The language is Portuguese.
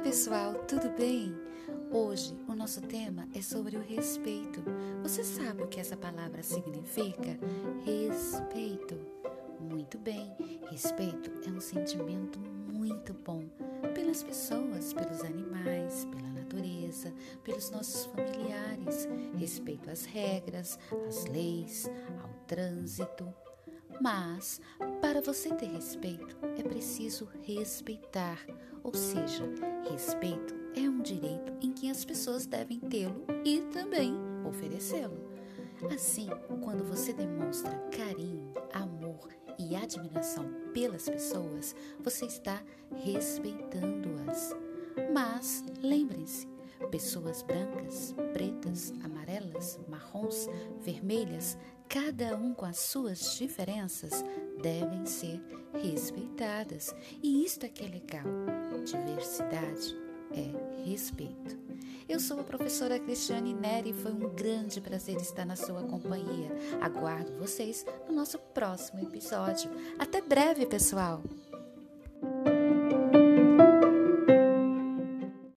pessoal, tudo bem? Hoje o nosso tema é sobre o respeito. Você sabe o que essa palavra significa? Respeito. Muito bem, respeito é um sentimento muito bom pelas pessoas, pelos animais, pela natureza, pelos nossos familiares. Respeito às regras, às leis, ao trânsito. Mas, para você ter respeito, é preciso respeitar, ou seja, respeito é um direito em que as pessoas devem tê-lo e também oferecê-lo. Assim, quando você demonstra carinho, amor e admiração pelas pessoas, você está respeitando-as. Mas lembrem-se, pessoas brancas, pretas, amarelas, marrons, vermelhas, cada um com as suas diferenças, devem ser respeitadas. E isto é que é legal. Diversidade é respeito. Eu sou a professora Cristiane Neri e foi um grande prazer estar na sua companhia. Aguardo vocês no nosso próximo episódio. Até breve, pessoal!